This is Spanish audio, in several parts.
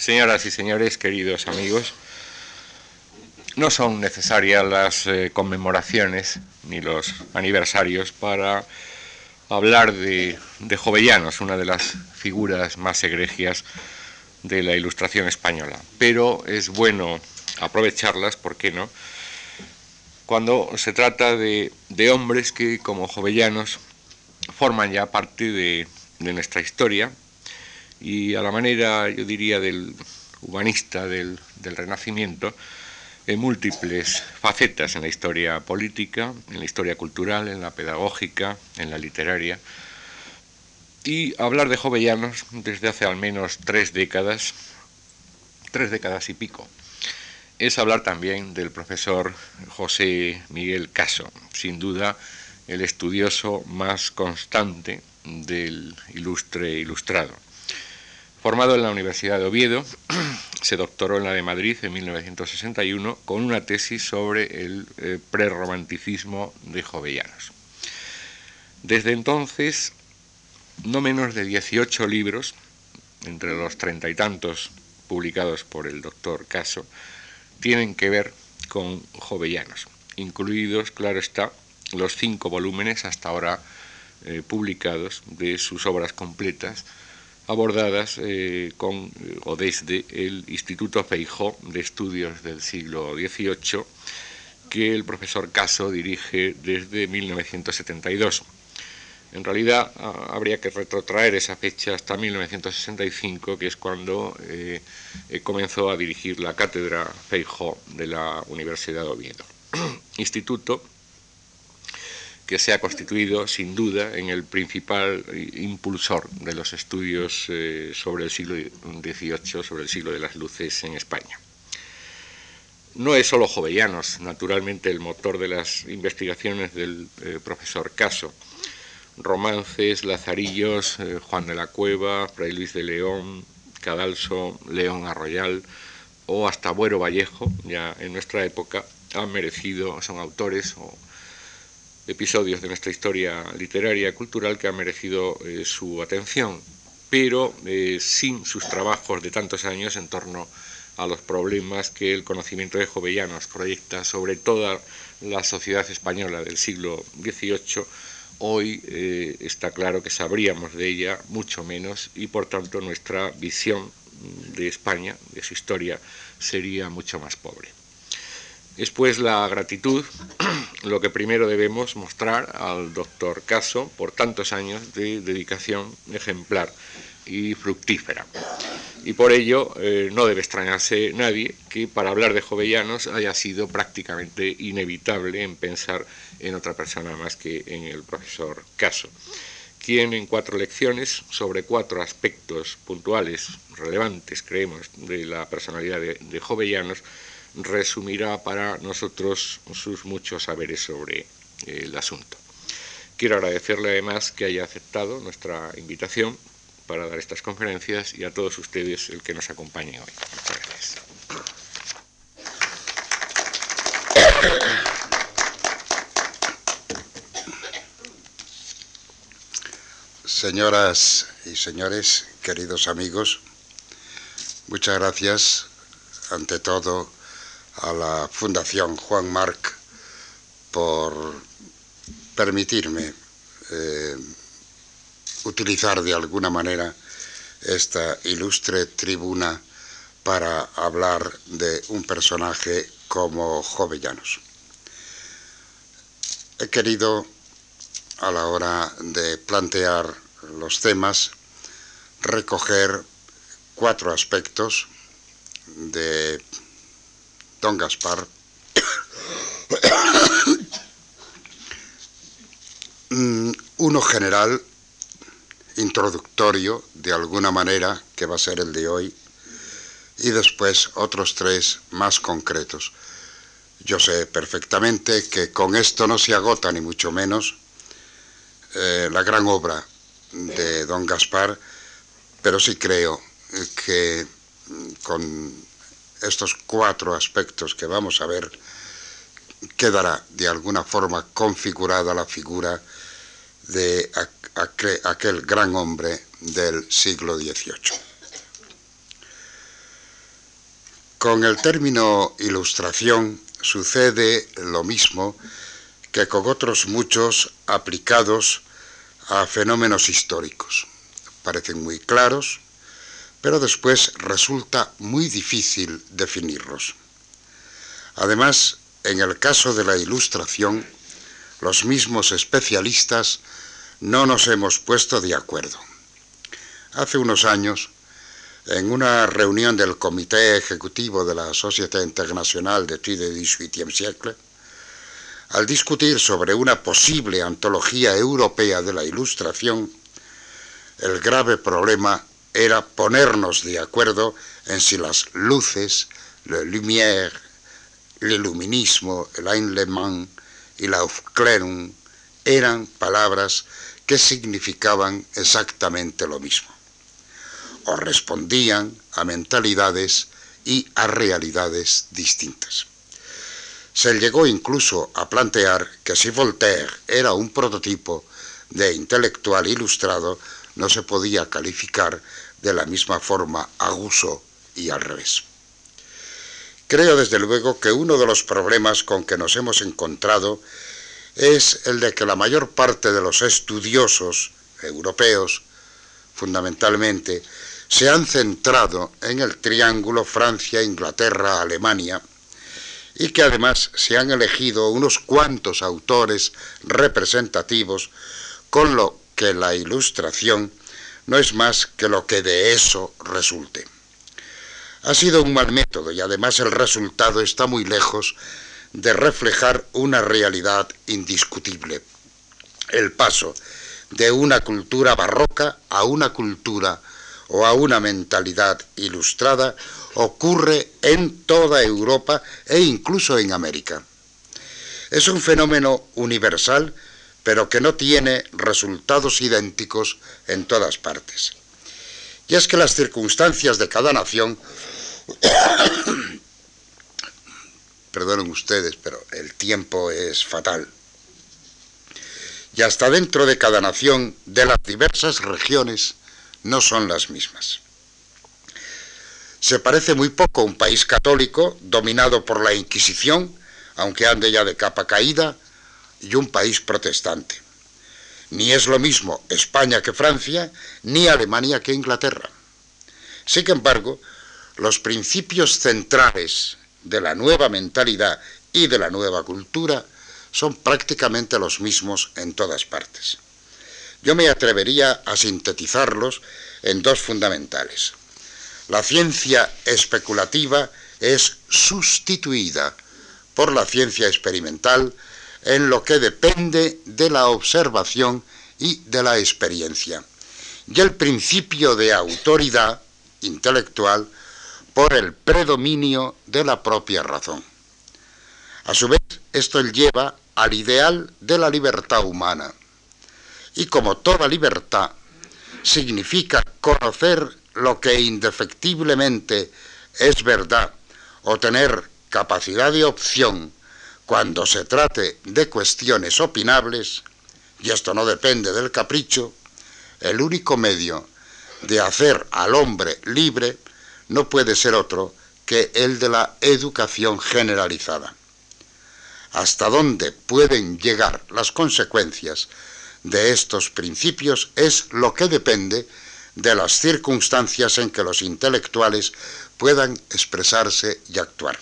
Señoras y señores, queridos amigos, no son necesarias las eh, conmemoraciones ni los aniversarios para hablar de, de, Jovellanos, una de las figuras más egregias de la ilustración española. Pero es bueno aprovecharlas, ¿por qué no?, cuando se trata de, de hombres que, como Jovellanos, forman ya parte de, de nuestra historia y a la manera, yo diría, del humanista del, Renacimiento, en múltiples facetas en la historia política, en la historia cultural, en la pedagógica, en la literaria. Y hablar de Jovellanos desde hace al menos tres décadas, tres décadas y pico, es hablar también del profesor José Miguel Caso, sin duda el estudioso más constante del ilustre ilustrado. Formado en la Universidad de Oviedo, se doctoró en la de Madrid en 1961 con una tesis sobre el eh, prerromanticismo de Jovellanos. Desde entonces, no menos de 18 libros, entre los treinta y tantos publicados por el doctor Caso, tienen que ver con Jovellanos, incluidos, claro está, los cinco volúmenes hasta ahora eh, publicados de sus obras completas, abordadas eh, con o desde el Instituto Feijó de Estudios del siglo XVIII, que el profesor Caso dirige desde 1972. En realidad habría que retrotraer esa fecha hasta 1965, que es cuando eh, eh, comenzó a dirigir la cátedra Feijó de la Universidad de Oviedo. Instituto que se ha constituido sin duda en el principal impulsor de los estudios eh, sobre el siglo XVIII, sobre el siglo de las luces en España. No es solo Jovellanos, naturalmente, el motor de las investigaciones del eh, profesor Caso. Romances, Lazarillos, eh, Juan de la Cueva, Fray Luis de León, Cadalso, León Arroyal o hasta Buero Vallejo, ya en nuestra época, han merecido, son autores o episodios de nuestra historia literaria y cultural que han merecido eh, su atención, pero eh, sin sus trabajos de tantos años en torno a los problemas que el conocimiento de Jovellanos proyecta sobre toda la sociedad española del siglo XVIII, hoy eh, está claro que sabríamos de ella mucho menos y por tanto nuestra visión de España, de su historia, sería mucho más pobre. Después la gratitud, lo que primero debemos mostrar al doctor Caso por tantos años de dedicación ejemplar y fructífera. Y por ello eh, no debe extrañarse nadie que para hablar de Jovellanos haya sido prácticamente inevitable en pensar en otra persona más que en el profesor Caso, quien en cuatro lecciones sobre cuatro aspectos puntuales, relevantes, creemos, de la personalidad de, de Jovellanos, resumirá para nosotros sus muchos saberes sobre el asunto. Quiero agradecerle además que haya aceptado nuestra invitación para dar estas conferencias y a todos ustedes el que nos acompañe hoy. Muchas gracias. Señoras y señores, queridos amigos, muchas gracias ante todo a la Fundación Juan Marc por permitirme eh, utilizar de alguna manera esta ilustre tribuna para hablar de un personaje como Jovellanos. He querido, a la hora de plantear los temas, recoger cuatro aspectos de don Gaspar, uno general, introductorio, de alguna manera, que va a ser el de hoy, y después otros tres más concretos. Yo sé perfectamente que con esto no se agota, ni mucho menos, eh, la gran obra de don Gaspar, pero sí creo que con estos cuatro aspectos que vamos a ver, quedará de alguna forma configurada la figura de aquel gran hombre del siglo XVIII. Con el término ilustración sucede lo mismo que con otros muchos aplicados a fenómenos históricos. Parecen muy claros, pero después resulta muy difícil definirlos. Además, en el caso de la ilustración, los mismos especialistas no nos hemos puesto de acuerdo. Hace unos años, en una reunión del Comité Ejecutivo de la Société Internationale d'Études du XVIIIe siècle, al discutir sobre una posible antología europea de la Ilustración, el grave problema era ponernos de acuerdo en si las luces, la lumière, el iluminismo, el Einlemann y la Aufklärung eran palabras que significaban exactamente lo mismo, o respondían a mentalidades y a realidades distintas. Se llegó incluso a plantear que si Voltaire era un prototipo de intelectual ilustrado, no se podía calificar de la misma forma a Rousseau y al revés. Creo desde luego que uno de los problemas con que nos hemos encontrado es el de que la mayor parte de los estudiosos europeos, fundamentalmente, se han centrado en el triángulo Francia, Inglaterra, Alemania, y que además se han elegido unos cuantos autores representativos, con lo que la ilustración no es más que lo que de eso resulte. Ha sido un mal método y además el resultado está muy lejos de reflejar una realidad indiscutible. El paso de una cultura barroca a una cultura o a una mentalidad ilustrada ocurre en toda Europa e incluso en América. Es un fenómeno universal, pero que no tiene resultados idénticos en todas partes. Y es que las circunstancias de cada nación perdonen ustedes, pero el tiempo es fatal. Y hasta dentro de cada nación de las diversas regiones no son las mismas. Se parece muy poco a un país católico dominado por la Inquisición, aunque ande ya de capa caída, y un país protestante. Ni es lo mismo España que Francia, ni Alemania que Inglaterra. Sin embargo, los principios centrales de la nueva mentalidad y de la nueva cultura son prácticamente los mismos en todas partes. Yo me atrevería a sintetizarlos en dos fundamentales. La ciencia especulativa es sustituida por la ciencia experimental en lo que depende de la observación y de la experiencia. Y el principio de autoridad intelectual por el predominio de la propia razón. A su vez, esto lleva al ideal de la libertad humana. Y como toda libertad significa conocer lo que indefectiblemente es verdad o tener capacidad de opción cuando se trate de cuestiones opinables, y esto no depende del capricho, el único medio de hacer al hombre libre no puede ser otro que el de la educación generalizada. Hasta dónde pueden llegar las consecuencias de estos principios es lo que depende de las circunstancias en que los intelectuales puedan expresarse y actuar.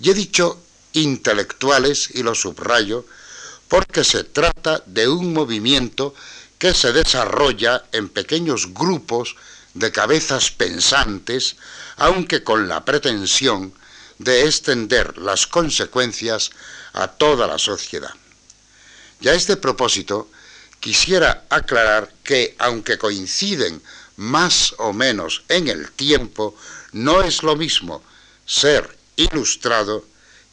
Y he dicho intelectuales y lo subrayo porque se trata de un movimiento que se desarrolla en pequeños grupos de cabezas pensantes, aunque con la pretensión de extender las consecuencias a toda la sociedad. Y a este propósito, quisiera aclarar que, aunque coinciden más o menos en el tiempo, no es lo mismo ser ilustrado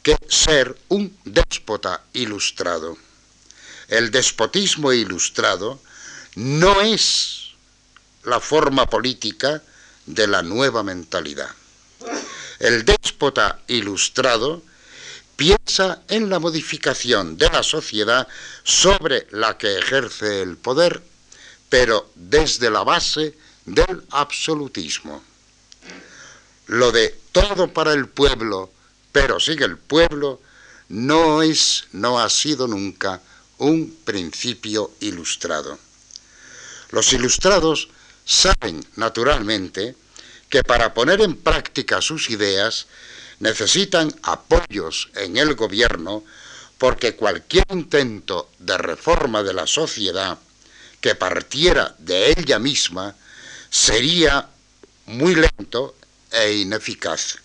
que ser un déspota ilustrado. El despotismo ilustrado no es la forma política de la nueva mentalidad. El déspota ilustrado piensa en la modificación de la sociedad sobre la que ejerce el poder, pero desde la base del absolutismo. lo de todo para el pueblo, pero sigue el pueblo, no es, no ha sido nunca un principio ilustrado. Los ilustrados saben, naturalmente, que para poner en práctica sus ideas necesitan apoyos en el gobierno porque cualquier intento de reforma de la sociedad que partiera de ella misma sería muy lento e ineficaz,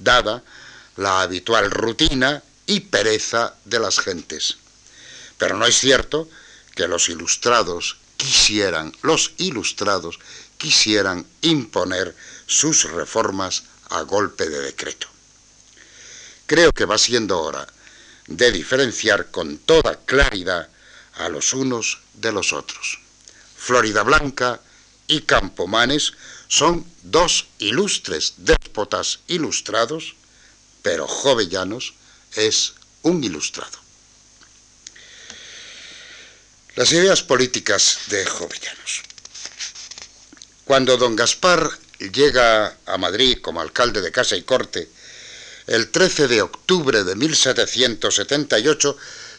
dada la habitual rutina y pereza de las gentes. Pero no es cierto que los ilustrados quisieran, los ilustrados quisieran imponer sus reformas a golpe de decreto. Creo que va siendo hora de diferenciar con toda claridad a los unos de los otros. Florida Blanca y Campomanes son dos ilustres déspotas ilustrados, pero Jovellanos es un ilustrado. Las ideas políticas de Jovellanos. Cuando don Gaspar llega a Madrid como alcalde de Casa y Corte, el 13 de octubre de 1778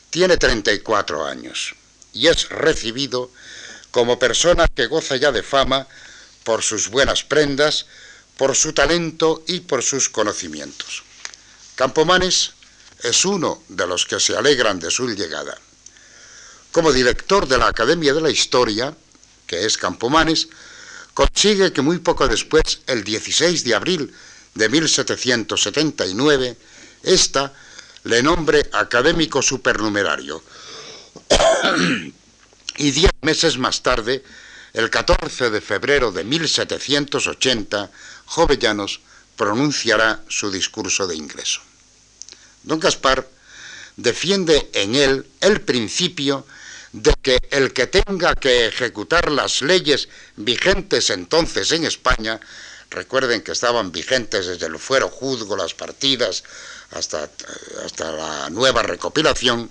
tiene 34 años y es recibido como persona que goza ya de fama por sus buenas prendas, por su talento y por sus conocimientos. Campomanes es uno de los que se alegran de su llegada. Como director de la Academia de la Historia, que es Campomanes, consigue que muy poco después, el 16 de abril de 1779, ésta le nombre académico supernumerario. y diez meses más tarde, el 14 de febrero de 1780, Jovellanos pronunciará su discurso de ingreso. Don Gaspar defiende en él el principio de que el que tenga que ejecutar las leyes vigentes entonces en España, recuerden que estaban vigentes desde el fuero juzgo, las partidas, hasta, hasta la nueva recopilación,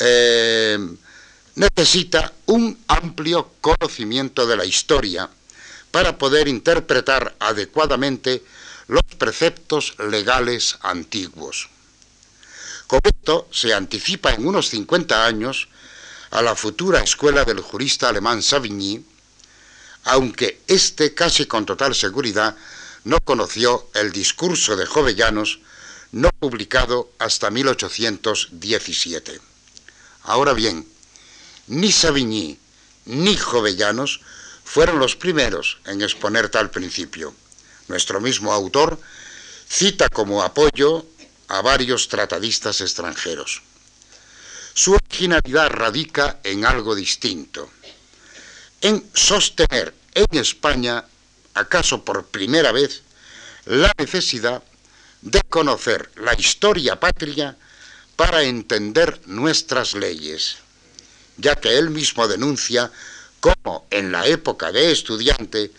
eh, necesita un amplio conocimiento de la historia para poder interpretar adecuadamente los preceptos legales antiguos. Con esto se anticipa en unos 50 años a la futura escuela del jurista alemán Savigny, aunque éste casi con total seguridad no conoció el discurso de Jovellanos, no publicado hasta 1817. Ahora bien, ni Savigny ni Jovellanos fueron los primeros en exponer tal principio. Nuestro mismo autor cita como apoyo a varios tratadistas extranjeros. Su originalidad radica en algo distinto, en sostener en España, acaso por primera vez, la necesidad de conocer la historia patria para entender nuestras leyes, ya que él mismo denuncia cómo en la época de estudiante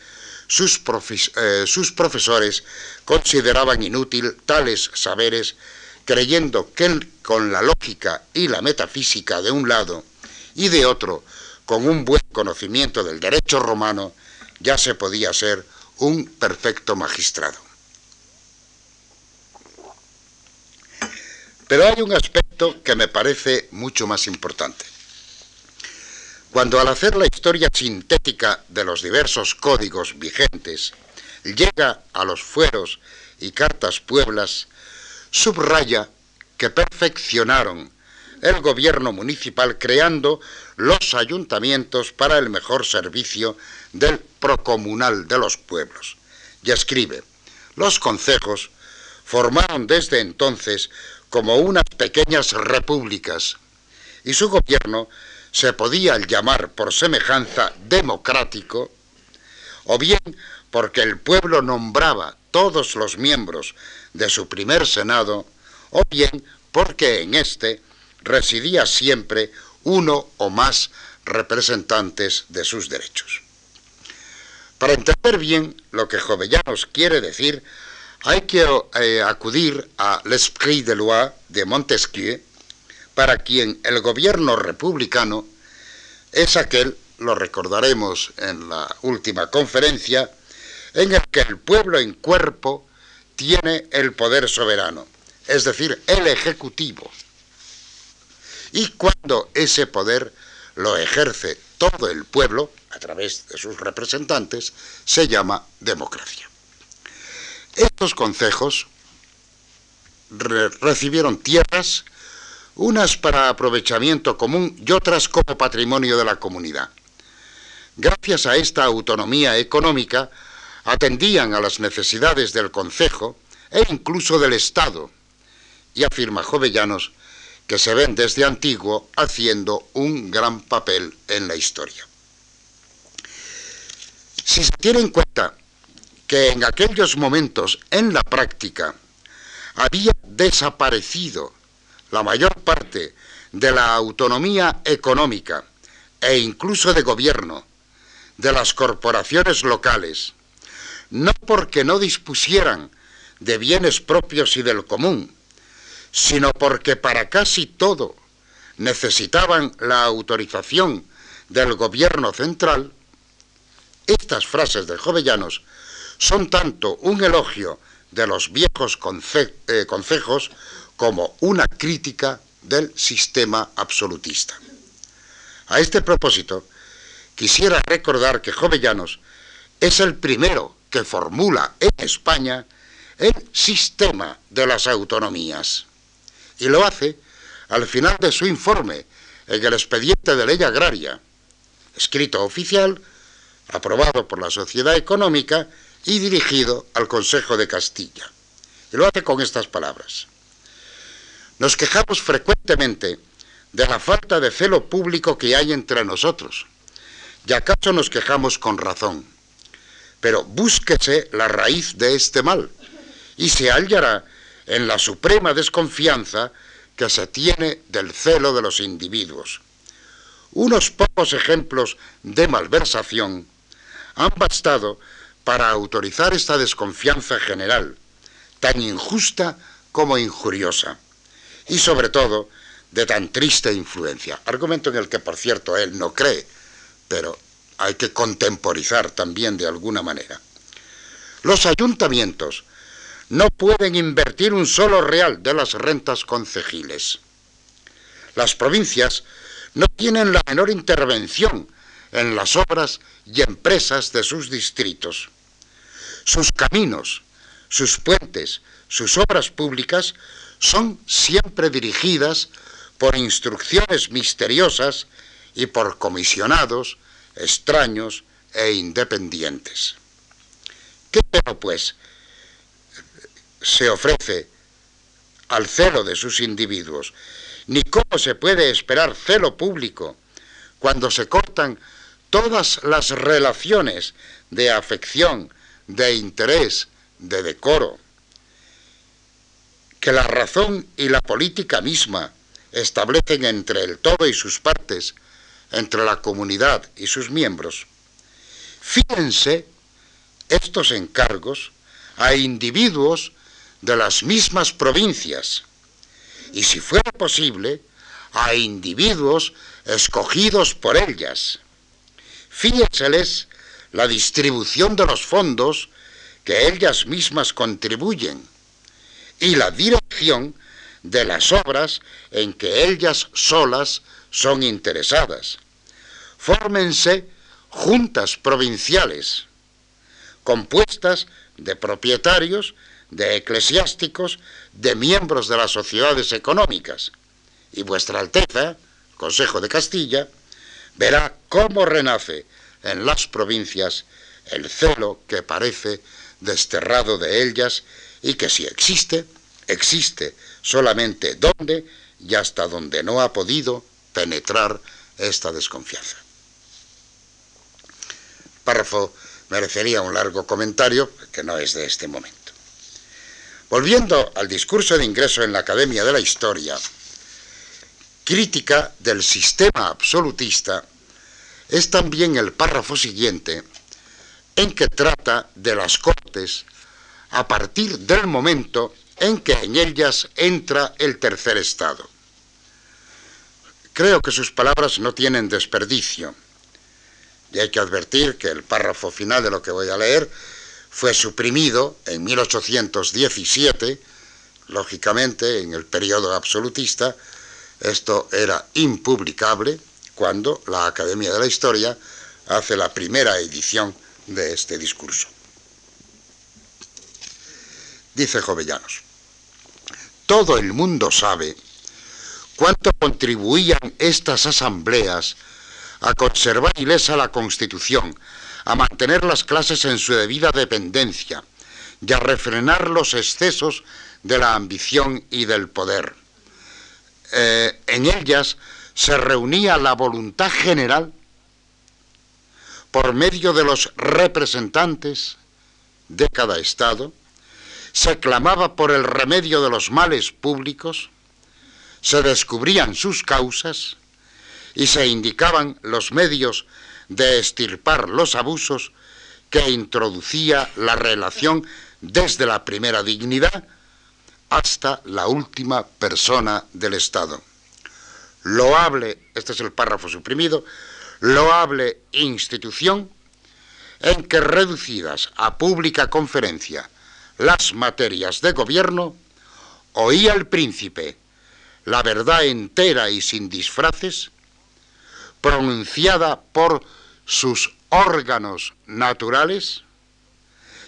sus, eh, sus profesores consideraban inútil tales saberes creyendo que con la lógica y la metafísica de un lado y de otro, con un buen conocimiento del derecho romano, ya se podía ser un perfecto magistrado. Pero hay un aspecto que me parece mucho más importante. Cuando al hacer la historia sintética de los diversos códigos vigentes, llega a los fueros y cartas pueblas, subraya que perfeccionaron el gobierno municipal creando los ayuntamientos para el mejor servicio del procomunal de los pueblos. Y escribe, los concejos formaron desde entonces como unas pequeñas repúblicas y su gobierno se podía llamar por semejanza democrático o bien porque el pueblo nombraba todos los miembros de su primer senado, o bien porque en éste residía siempre uno o más representantes de sus derechos. Para entender bien lo que Jovellanos quiere decir, hay que eh, acudir a l'esprit de loi de Montesquieu, para quien el gobierno republicano es aquel, lo recordaremos en la última conferencia, en el que el pueblo en cuerpo tiene el poder soberano, es decir, el ejecutivo. Y cuando ese poder lo ejerce todo el pueblo, a través de sus representantes, se llama democracia. Estos concejos recibieron tierras, unas para aprovechamiento común y otras como patrimonio de la comunidad. Gracias a esta autonomía económica, atendían a las necesidades del concejo e incluso del Estado, y afirma Jovellanos que se ven desde antiguo haciendo un gran papel en la historia. Si se tiene en cuenta que en aquellos momentos, en la práctica, había desaparecido la mayor parte de la autonomía económica e incluso de gobierno de las corporaciones locales, no porque no dispusieran de bienes propios y del común, sino porque para casi todo necesitaban la autorización del gobierno central, estas frases de Jovellanos son tanto un elogio de los viejos eh, concejos como una crítica del sistema absolutista. A este propósito, quisiera recordar que Jovellanos es el primero que formula en España el sistema de las autonomías. Y lo hace al final de su informe en el expediente de ley agraria, escrito oficial, aprobado por la Sociedad Económica y dirigido al Consejo de Castilla. Y lo hace con estas palabras. Nos quejamos frecuentemente de la falta de celo público que hay entre nosotros. Y acaso nos quejamos con razón. Pero búsquese la raíz de este mal y se hallará en la suprema desconfianza que se tiene del celo de los individuos. Unos pocos ejemplos de malversación han bastado para autorizar esta desconfianza general, tan injusta como injuriosa, y sobre todo de tan triste influencia, argumento en el que por cierto él no cree, pero hay que contemporizar también de alguna manera. Los ayuntamientos no pueden invertir un solo real de las rentas concejiles. Las provincias no tienen la menor intervención en las obras y empresas de sus distritos. Sus caminos, sus puentes, sus obras públicas son siempre dirigidas por instrucciones misteriosas y por comisionados extraños e independientes. ¿Qué pues se ofrece al celo de sus individuos? Ni cómo se puede esperar celo público cuando se cortan todas las relaciones de afección, de interés, de decoro, que la razón y la política misma establecen entre el todo y sus partes, entre la comunidad y sus miembros, fíjense estos encargos a individuos de las mismas provincias y, si fuera posible, a individuos escogidos por ellas. Fíjenseles la distribución de los fondos que ellas mismas contribuyen y la dirección de las obras en que ellas solas son interesadas. Fórmense juntas provinciales, compuestas de propietarios, de eclesiásticos, de miembros de las sociedades económicas. Y vuestra Alteza, Consejo de Castilla, verá cómo renace en las provincias el celo que parece desterrado de ellas y que si existe, existe solamente donde y hasta donde no ha podido penetrar esta desconfianza. Párrafo merecería un largo comentario, que no es de este momento. Volviendo al discurso de ingreso en la Academia de la Historia, crítica del sistema absolutista es también el párrafo siguiente en que trata de las Cortes a partir del momento en que en ellas entra el tercer Estado. Creo que sus palabras no tienen desperdicio. Y hay que advertir que el párrafo final de lo que voy a leer fue suprimido en 1817, lógicamente en el periodo absolutista, esto era impublicable cuando la Academia de la Historia hace la primera edición de este discurso. Dice Jovellanos, todo el mundo sabe cuánto contribuían estas asambleas a conservar ilesa la Constitución, a mantener las clases en su debida dependencia y a refrenar los excesos de la ambición y del poder. Eh, en ellas se reunía la voluntad general por medio de los representantes de cada Estado, se clamaba por el remedio de los males públicos, se descubrían sus causas y se indicaban los medios de estirpar los abusos que introducía la relación desde la primera dignidad hasta la última persona del Estado. Loable, este es el párrafo suprimido, loable institución en que reducidas a pública conferencia las materias de gobierno, oía el príncipe la verdad entera y sin disfraces, pronunciada por sus órganos naturales,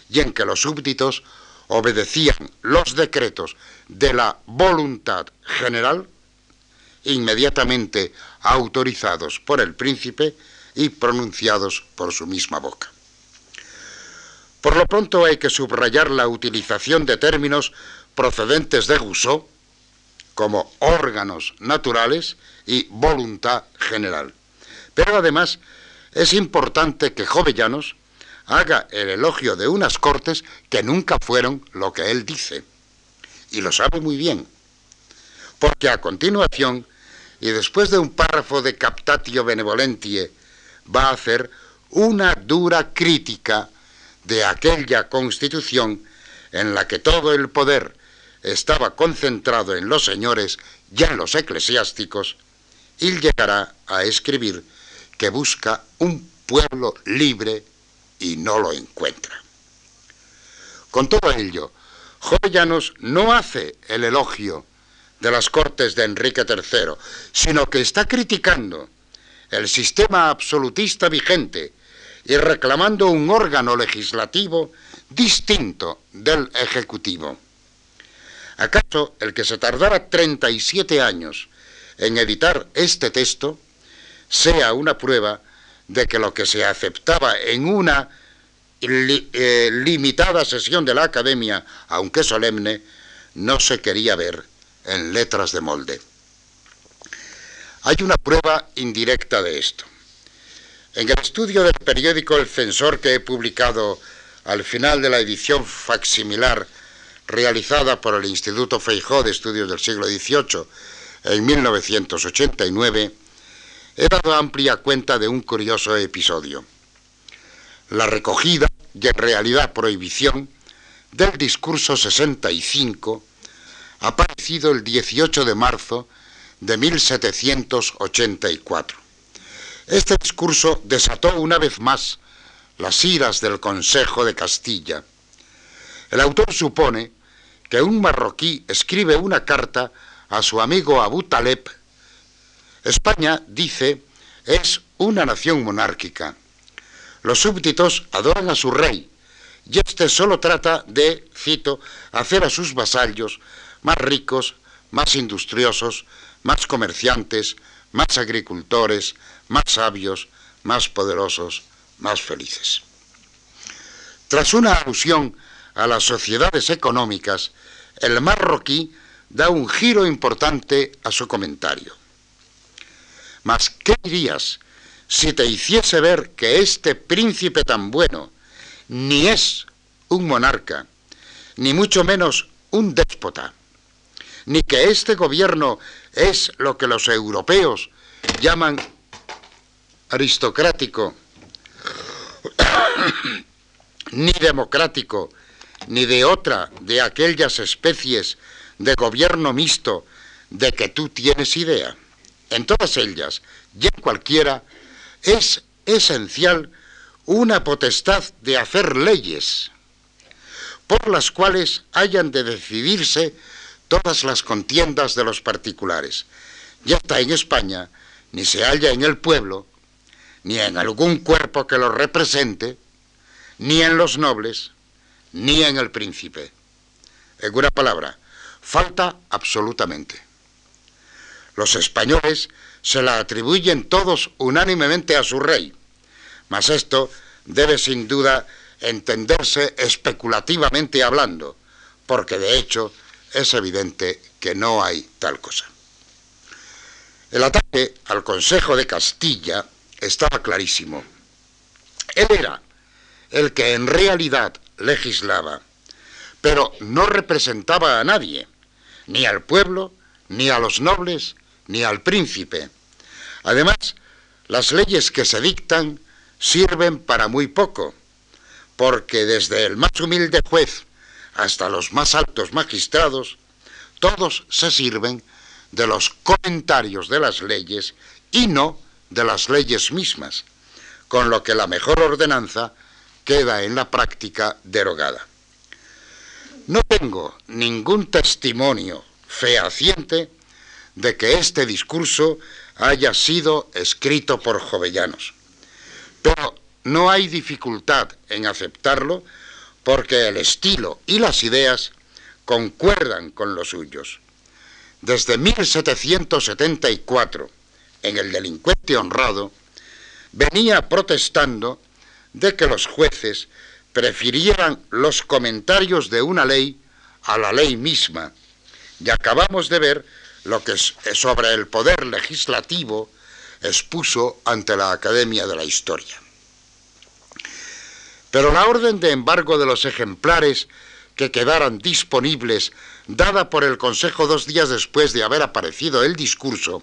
y en que los súbditos obedecían los decretos de la voluntad general, inmediatamente autorizados por el príncipe y pronunciados por su misma boca. Por lo pronto hay que subrayar la utilización de términos procedentes de Rousseau como órganos naturales y voluntad general. Pero además es importante que Jovellanos haga el elogio de unas cortes que nunca fueron lo que él dice. Y lo sabe muy bien. Porque a continuación, y después de un párrafo de captatio benevolentie, va a hacer una dura crítica de aquella constitución en la que todo el poder estaba concentrado en los señores y en los eclesiásticos, y llegará a escribir que busca un pueblo libre y no lo encuentra. Con todo ello, Jovellanos no hace el elogio de las cortes de Enrique III, sino que está criticando el sistema absolutista vigente y reclamando un órgano legislativo distinto del Ejecutivo. ¿Acaso el que se tardara 37 años en editar este texto sea una prueba de que lo que se aceptaba en una eh, limitada sesión de la Academia, aunque solemne, no se quería ver en letras de molde? Hay una prueba indirecta de esto. En el estudio del periódico El Censor que he publicado al final de la edición facsimilar realizada por el Instituto Feijó de Estudios del Siglo XVIII en 1989, he dado amplia cuenta de un curioso episodio. La recogida, y en realidad prohibición, del discurso 65, aparecido el 18 de marzo de 1784. Este discurso desató una vez más las iras del Consejo de Castilla. El autor supone que un marroquí escribe una carta a su amigo Abu Taleb. España, dice, es una nación monárquica. Los súbditos adoran a su rey y este solo trata de, cito, hacer a sus vasallos más ricos, más industriosos, más comerciantes, más agricultores, más sabios, más poderosos, más felices. Tras una alusión a las sociedades económicas, el marroquí da un giro importante a su comentario. Mas, ¿qué dirías si te hiciese ver que este príncipe tan bueno ni es un monarca, ni mucho menos un déspota, ni que este gobierno es lo que los europeos llaman aristocrático, ni democrático, ni de otra de aquellas especies de gobierno mixto de que tú tienes idea. En todas ellas, y en cualquiera, es esencial una potestad de hacer leyes, por las cuales hayan de decidirse todas las contiendas de los particulares. Ya está en España, ni se halla en el pueblo, ni en algún cuerpo que lo represente, ni en los nobles, ni en el príncipe. En una palabra, falta absolutamente. Los españoles se la atribuyen todos unánimemente a su rey, mas esto debe sin duda entenderse especulativamente hablando, porque de hecho es evidente que no hay tal cosa. El ataque al Consejo de Castilla estaba clarísimo. Él era el que en realidad legislaba, pero no representaba a nadie, ni al pueblo, ni a los nobles, ni al príncipe. Además, las leyes que se dictan sirven para muy poco, porque desde el más humilde juez hasta los más altos magistrados, todos se sirven de los comentarios de las leyes y no de las leyes mismas, con lo que la mejor ordenanza queda en la práctica derogada. No tengo ningún testimonio fehaciente de que este discurso haya sido escrito por jovellanos, pero no hay dificultad en aceptarlo porque el estilo y las ideas concuerdan con los suyos. Desde 1774, en El delincuente honrado, venía protestando de que los jueces prefirieran los comentarios de una ley a la ley misma, y acabamos de ver lo que sobre el poder legislativo expuso ante la Academia de la Historia. Pero la orden de embargo de los ejemplares que quedaran disponibles, dada por el Consejo dos días después de haber aparecido el discurso,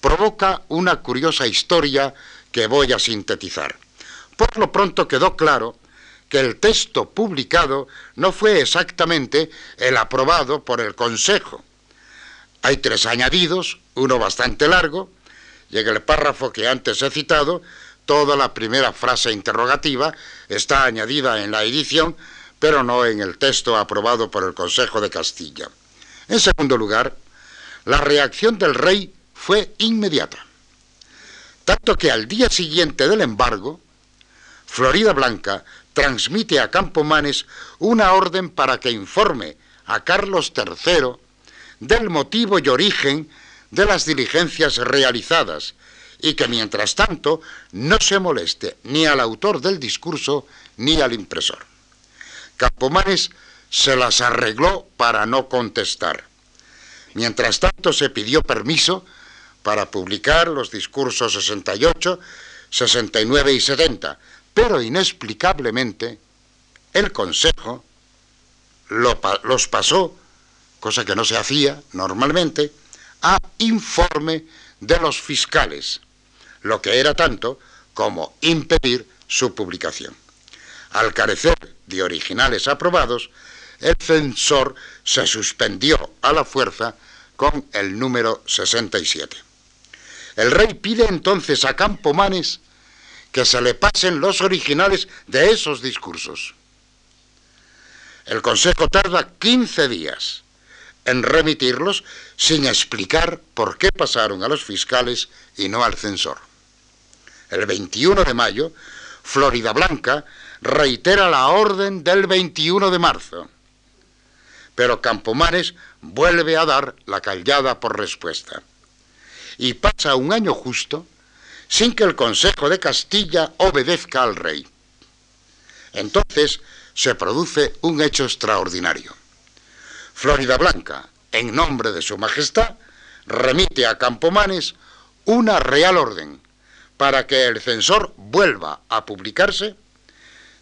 provoca una curiosa historia que voy a sintetizar. Por lo pronto quedó claro que el texto publicado no fue exactamente el aprobado por el Consejo. Hay tres añadidos, uno bastante largo, y en el párrafo que antes he citado Toda la primera frase interrogativa está añadida en la edición, pero no en el texto aprobado por el Consejo de Castilla. En segundo lugar, la reacción del rey fue inmediata, tanto que al día siguiente del embargo, Florida Blanca transmite a Campomanes una orden para que informe a Carlos III del motivo y origen de las diligencias realizadas y que mientras tanto no se moleste ni al autor del discurso ni al impresor. Campomanes se las arregló para no contestar. Mientras tanto se pidió permiso para publicar los discursos 68, 69 y 70, pero inexplicablemente el Consejo los pasó, cosa que no se hacía normalmente, a informe de los fiscales lo que era tanto como impedir su publicación. Al carecer de originales aprobados, el censor se suspendió a la fuerza con el número 67. El rey pide entonces a Campomanes que se le pasen los originales de esos discursos. El Consejo tarda 15 días en remitirlos sin explicar por qué pasaron a los fiscales y no al censor el 21 de mayo, Florida Blanca reitera la orden del 21 de marzo. Pero Campomares vuelve a dar la callada por respuesta. Y pasa un año justo sin que el Consejo de Castilla obedezca al rey. Entonces se produce un hecho extraordinario. Florida Blanca, en nombre de su Majestad, remite a Campomanes una real orden para que el censor vuelva a publicarse,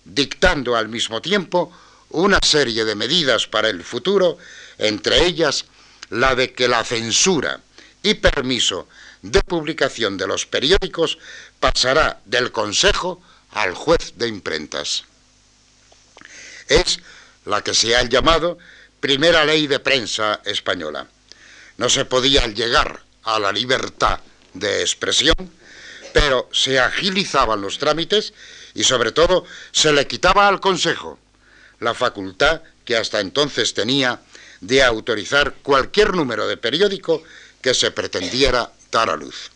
dictando al mismo tiempo una serie de medidas para el futuro, entre ellas la de que la censura y permiso de publicación de los periódicos pasará del Consejo al juez de imprentas. Es la que se ha llamado primera ley de prensa española. No se podía llegar a la libertad de expresión pero se agilizaban los trámites y sobre todo se le quitaba al Consejo la facultad que hasta entonces tenía de autorizar cualquier número de periódico que se pretendiera dar a luz.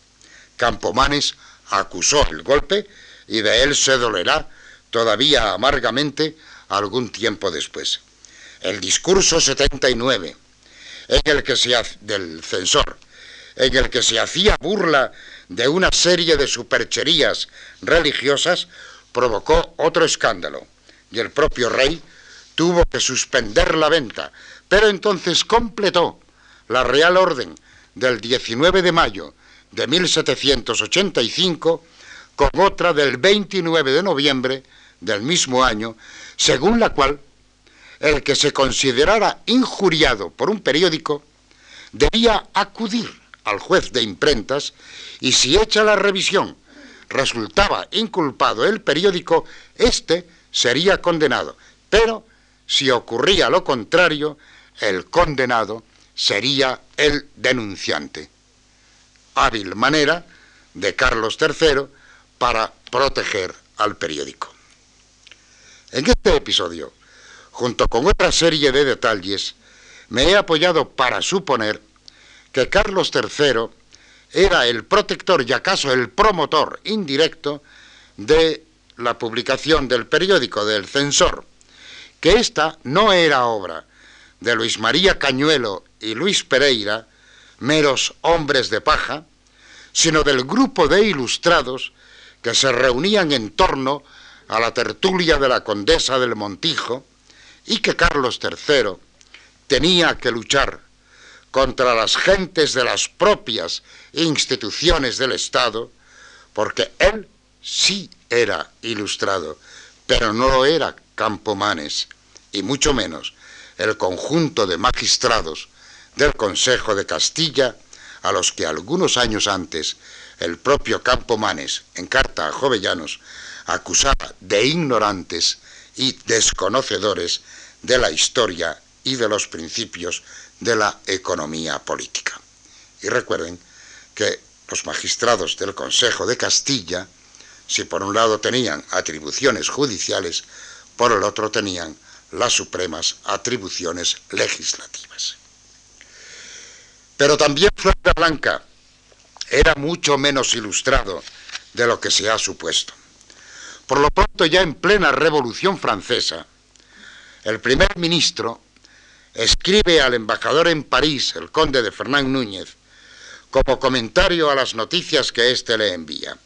Campomanes acusó el golpe y de él se dolerá todavía amargamente algún tiempo después. El discurso 79, en el que se del censor, en el que se hacía burla de una serie de supercherías religiosas, provocó otro escándalo y el propio rey tuvo que suspender la venta, pero entonces completó la Real Orden del 19 de mayo de 1785 con otra del 29 de noviembre del mismo año, según la cual el que se considerara injuriado por un periódico debía acudir al juez de imprentas y si hecha la revisión resultaba inculpado el periódico, éste sería condenado. Pero si ocurría lo contrario, el condenado sería el denunciante. Hábil manera de Carlos III para proteger al periódico. En este episodio, junto con otra serie de detalles, me he apoyado para suponer que Carlos III era el protector y acaso el promotor indirecto de la publicación del periódico del censor, que esta no era obra de Luis María Cañuelo y Luis Pereira, meros hombres de paja, sino del grupo de ilustrados que se reunían en torno a la tertulia de la condesa del Montijo y que Carlos III tenía que luchar contra las gentes de las propias instituciones del Estado, porque él sí era ilustrado, pero no lo era Campomanes, y mucho menos el conjunto de magistrados del Consejo de Castilla, a los que algunos años antes el propio Campomanes, en carta a Jovellanos, acusaba de ignorantes y desconocedores de la historia y de los principios de la economía política. Y recuerden que los magistrados del Consejo de Castilla, si por un lado tenían atribuciones judiciales, por el otro tenían las supremas atribuciones legislativas. Pero también Florida Blanca era mucho menos ilustrado de lo que se ha supuesto. Por lo pronto, ya en plena Revolución Francesa, el primer ministro escribe al embajador en París, el conde de Fernán Núñez, como comentario a las noticias que éste le envía.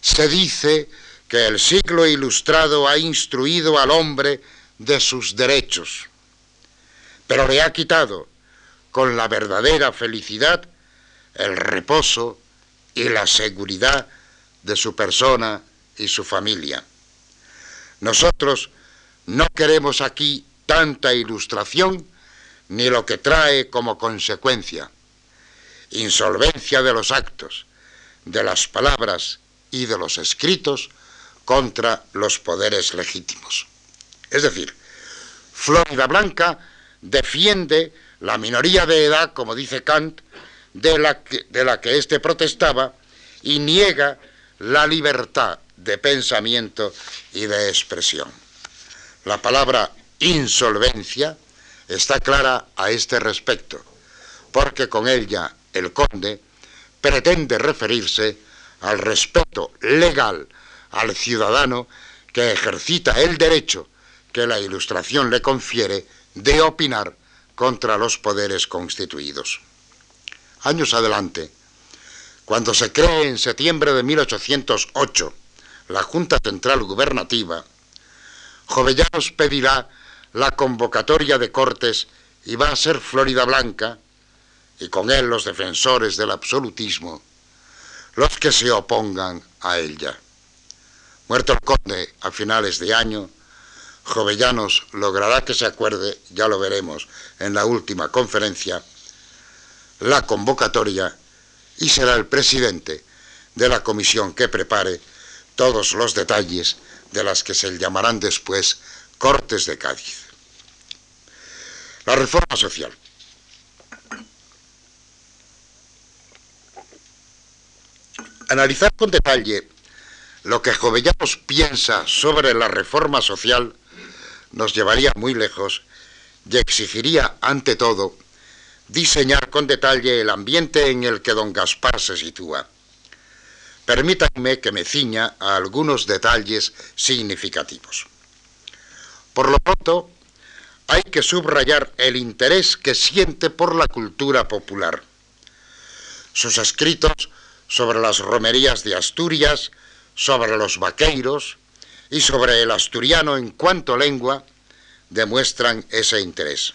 Se dice que el siglo ilustrado ha instruido al hombre de sus derechos, pero le ha quitado con la verdadera felicidad el reposo y la seguridad de su persona y su familia. Nosotros no queremos aquí tanta ilustración ni lo que trae como consecuencia insolvencia de los actos, de las palabras y de los escritos contra los poderes legítimos. Es decir, Florida Blanca defiende la minoría de edad, como dice Kant, de la que, de la que éste protestaba y niega la libertad de pensamiento y de expresión. La palabra insolvencia está clara a este respecto, porque con ella el conde pretende referirse al respeto legal al ciudadano que ejercita el derecho que la Ilustración le confiere de opinar contra los poderes constituidos. Años adelante, cuando se cree en septiembre de 1808 la Junta Central Gubernativa, Jovellanos pedirá la convocatoria de Cortes y va a ser Florida Blanca, y con él los defensores del absolutismo, los que se opongan a ella. Muerto el conde a finales de año, Jovellanos logrará que se acuerde, ya lo veremos en la última conferencia, la convocatoria y será el presidente de la comisión que prepare todos los detalles de las que se llamarán después Cortes de Cádiz. La reforma social. Analizar con detalle lo que Jovellanos piensa sobre la reforma social nos llevaría muy lejos y exigiría, ante todo, diseñar con detalle el ambiente en el que don Gaspar se sitúa. Permítanme que me ciña a algunos detalles significativos. Por lo pronto, hay que subrayar el interés que siente por la cultura popular. Sus escritos sobre las romerías de Asturias, sobre los vaqueiros y sobre el asturiano en cuanto lengua demuestran ese interés.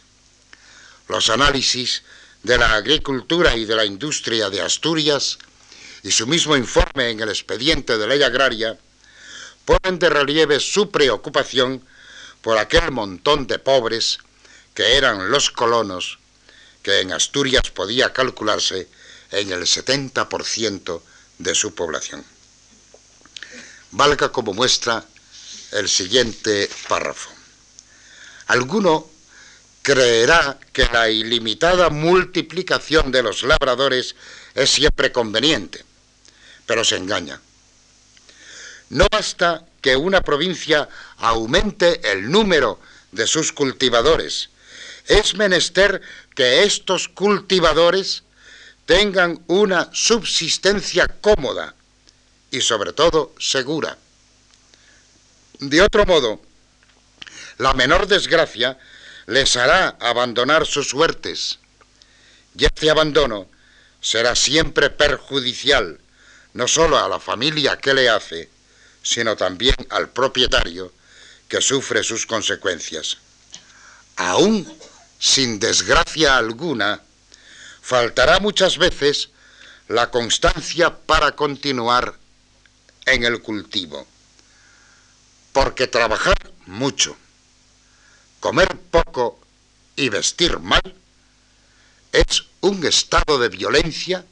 Los análisis de la agricultura y de la industria de Asturias y su mismo informe en el expediente de ley agraria ponen de relieve su preocupación por aquel montón de pobres que eran los colonos, que en Asturias podía calcularse en el 70% de su población. Valga como muestra el siguiente párrafo. Alguno creerá que la ilimitada multiplicación de los labradores es siempre conveniente, pero se engaña. No basta que una provincia aumente el número de sus cultivadores. Es menester que estos cultivadores tengan una subsistencia cómoda y sobre todo segura. De otro modo, la menor desgracia les hará abandonar sus suertes y este abandono será siempre perjudicial no solo a la familia que le hace, sino también al propietario que sufre sus consecuencias. Aún sin desgracia alguna, faltará muchas veces la constancia para continuar en el cultivo. Porque trabajar mucho, comer poco y vestir mal es un estado de violencia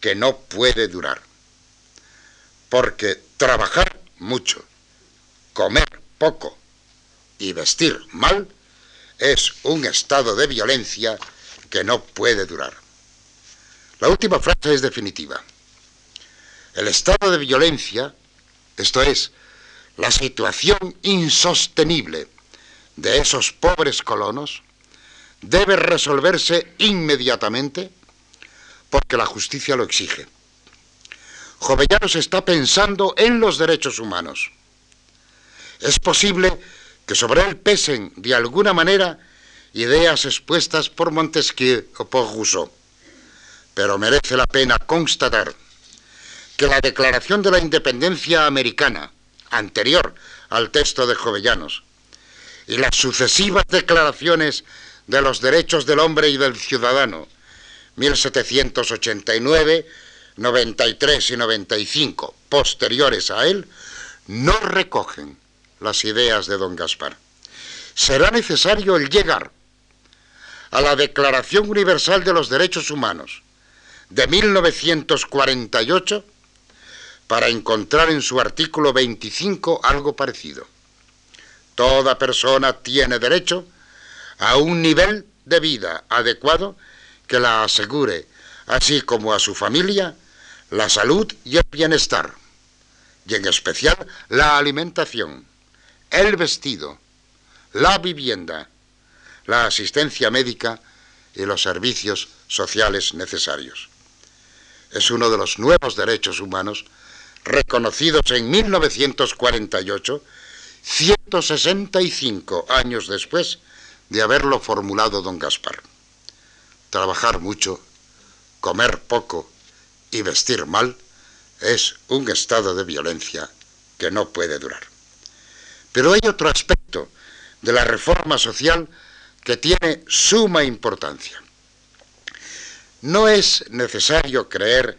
que no puede durar. Porque trabajar mucho, comer poco y vestir mal es un estado de violencia que no puede durar. La última frase es definitiva. El estado de violencia, esto es, la situación insostenible de esos pobres colonos, debe resolverse inmediatamente porque la justicia lo exige. Jovellanos está pensando en los derechos humanos. Es posible que sobre él pesen de alguna manera ideas expuestas por Montesquieu o por Rousseau. Pero merece la pena constatar que la Declaración de la Independencia Americana, anterior al texto de Jovellanos, y las sucesivas declaraciones de los derechos del hombre y del ciudadano, 1789, 93 y 95, posteriores a él, no recogen las ideas de don Gaspar. Será necesario el llegar a la Declaración Universal de los Derechos Humanos de 1948 para encontrar en su artículo 25 algo parecido. Toda persona tiene derecho a un nivel de vida adecuado que la asegure, así como a su familia, la salud y el bienestar, y en especial la alimentación, el vestido, la vivienda, la asistencia médica y los servicios sociales necesarios. Es uno de los nuevos derechos humanos reconocidos en 1948, 165 años después de haberlo formulado don Gaspar. Trabajar mucho, comer poco y vestir mal es un estado de violencia que no puede durar. Pero hay otro aspecto de la reforma social que tiene suma importancia. No es necesario creer